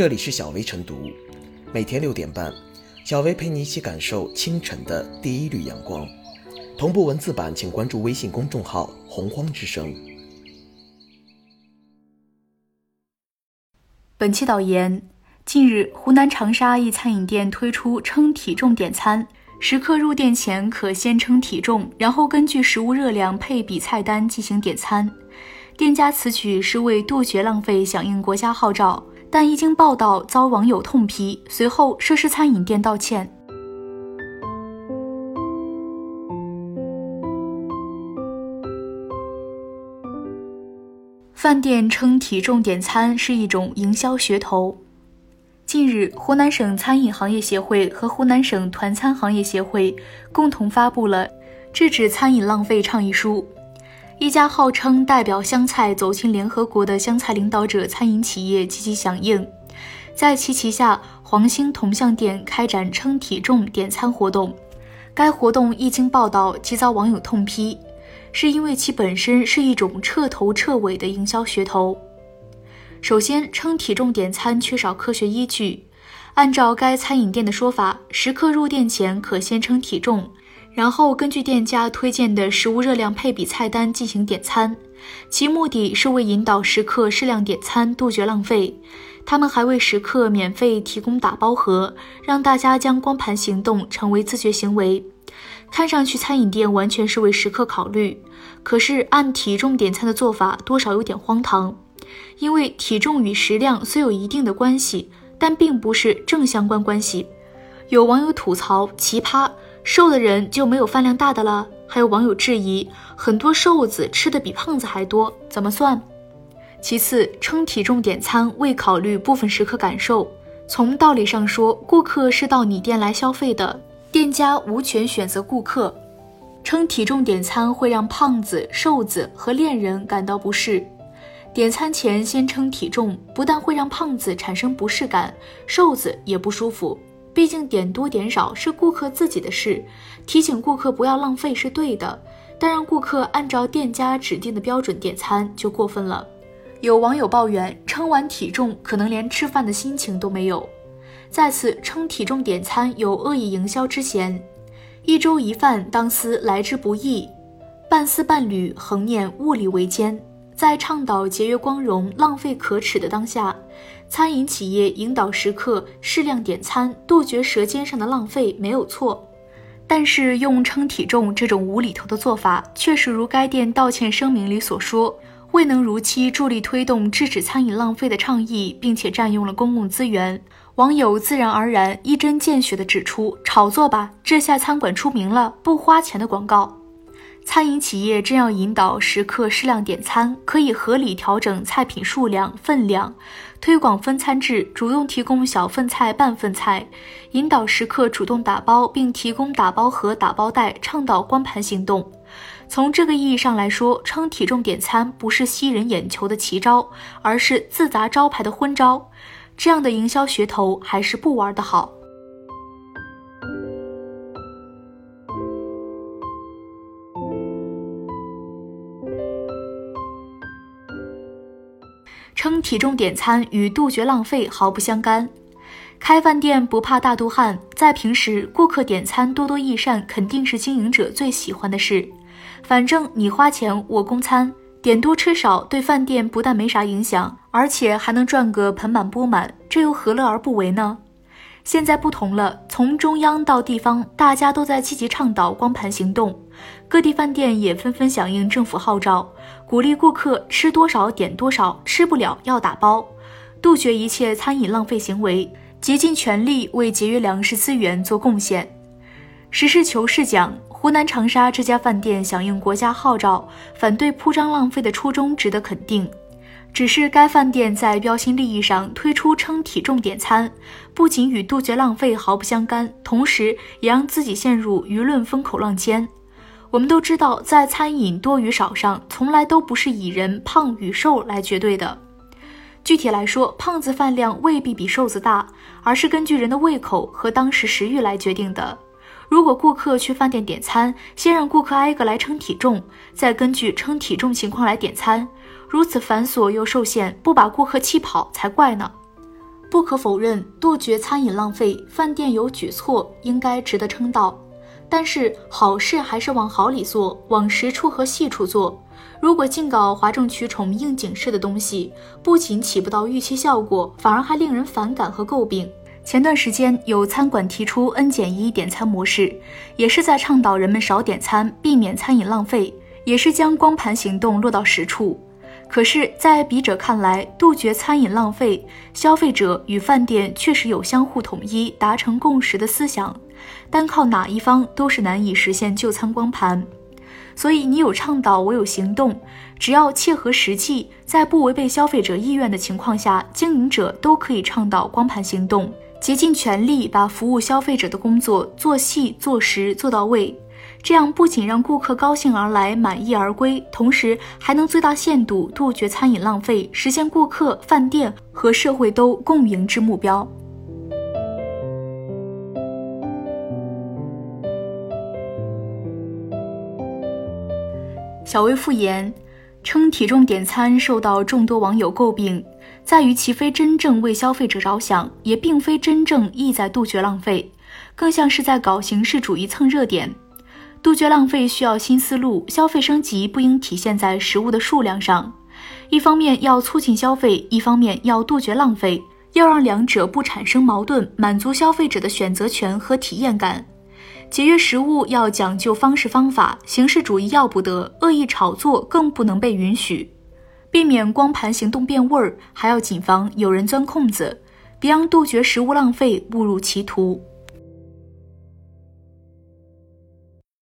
这里是小薇晨读，每天六点半，小薇陪你一起感受清晨的第一缕阳光。同步文字版，请关注微信公众号“洪荒之声”。本期导言：近日，湖南长沙一餐饮店推出称体重点餐，食客入店前可先称体重，然后根据食物热量配比菜单进行点餐。店家此举是为杜绝浪费，响应国家号召，但一经报道遭网友痛批，随后涉事餐饮店道歉。饭店称体重点餐是一种营销噱头。近日，湖南省餐饮行业协会和湖南省团餐行业协会共同发布了《制止餐饮浪费倡议书》。一家号称代表湘菜走进联合国的湘菜领导者餐饮企业积极响应，在其旗下黄兴铜像店开展称体重点餐活动。该活动一经报道即遭网友痛批。是因为其本身是一种彻头彻尾的营销噱头。首先，称体重点餐缺少科学依据。按照该餐饮店的说法，食客入店前可先称体重，然后根据店家推荐的食物热量配比菜单进行点餐。其目的是为引导食客适量点餐，杜绝浪费。他们还为食客免费提供打包盒，让大家将光盘行动成为自觉行为。看上去餐饮店完全是为食客考虑，可是按体重点餐的做法多少有点荒唐，因为体重与食量虽有一定的关系，但并不是正相关关系。有网友吐槽奇葩，瘦的人就没有饭量大的了？还有网友质疑，很多瘦子吃的比胖子还多，怎么算？其次，称体重点餐未考虑部分食客感受。从道理上说，顾客是到你店来消费的。店家无权选择顾客，称体重点餐会让胖子、瘦子和恋人感到不适。点餐前先称体重，不但会让胖子产生不适感，瘦子也不舒服。毕竟点多点少是顾客自己的事，提醒顾客不要浪费是对的，但让顾客按照店家指定的标准点餐就过分了。有网友抱怨，称完体重可能连吃饭的心情都没有。再次称体重点餐有恶意营销之嫌，一粥一饭当思来之不易，半丝半缕恒念物力维艰。在倡导节约光荣、浪费可耻的当下，餐饮企业引导食客适量点餐，杜绝舌尖上的浪费没有错。但是用称体重这种无厘头的做法，确实如该店道歉声明里所说，未能如期助力推动制止餐饮浪费的倡议，并且占用了公共资源。网友自然而然一针见血地指出：“炒作吧，这下餐馆出名了，不花钱的广告。”餐饮企业正要引导食客适量点餐，可以合理调整菜品数量、分量，推广分餐制，主动提供小份菜、半份菜，引导食客主动打包，并提供打包盒、打包袋，倡导光盘行动。从这个意义上来说，称体重点餐不是吸人眼球的奇招，而是自砸招牌的昏招。这样的营销噱头还是不玩的好。称体重点餐与杜绝浪费毫不相干。开饭店不怕大肚汉，在平时顾客点餐多多益善，肯定是经营者最喜欢的事。反正你花钱，我供餐。点多吃少对饭店不但没啥影响，而且还能赚个盆满钵满，这又何乐而不为呢？现在不同了，从中央到地方，大家都在积极倡导光盘行动，各地饭店也纷纷响应政府号召，鼓励顾客吃多少点多少，吃不了要打包，杜绝一切餐饮浪费行为，竭尽全力为节约粮食资源做贡献。实事求是讲。湖南长沙这家饭店响应国家号召，反对铺张浪费的初衷值得肯定。只是该饭店在标新立异上推出称体重点餐，不仅与杜绝浪费毫不相干，同时也让自己陷入舆论风口浪尖。我们都知道，在餐饮多与少上，从来都不是以人胖与瘦来绝对的。具体来说，胖子饭量未必比瘦子大，而是根据人的胃口和当时食欲来决定的。如果顾客去饭店点餐，先让顾客挨个来称体重，再根据称体重情况来点餐，如此繁琐又受限，不把顾客气跑才怪呢。不可否认，杜绝餐饮浪费，饭店有举措，应该值得称道。但是好事还是往好里做，往实处和细处做。如果净搞哗众取宠、应景式的东西，不仅起不到预期效果，反而还令人反感和诟病。前段时间有餐馆提出 N 减一点餐模式，也是在倡导人们少点餐，避免餐饮浪费，也是将光盘行动落到实处。可是，在笔者看来，杜绝餐饮浪费，消费者与饭店确实有相互统一、达成共识的思想，单靠哪一方都是难以实现就餐光盘。所以，你有倡导，我有行动，只要切合实际，在不违背消费者意愿的情况下，经营者都可以倡导光盘行动，竭尽全力把服务消费者的工作做细、做实、做到位。这样不仅让顾客高兴而来、满意而归，同时还能最大限度杜绝餐饮浪费，实现顾客、饭店和社会都共赢之目标。小微复言称，体重点餐受到众多网友诟病，在于其非真正为消费者着想，也并非真正意在杜绝浪费，更像是在搞形式主义蹭热点。杜绝浪费需要新思路，消费升级不应体现在食物的数量上。一方面要促进消费，一方面要杜绝浪费，要让两者不产生矛盾，满足消费者的选择权和体验感。节约食物要讲究方式方法，形式主义要不得，恶意炒作更不能被允许。避免光盘行动变味儿，还要谨防有人钻空子，别让杜绝食物浪费误入歧途。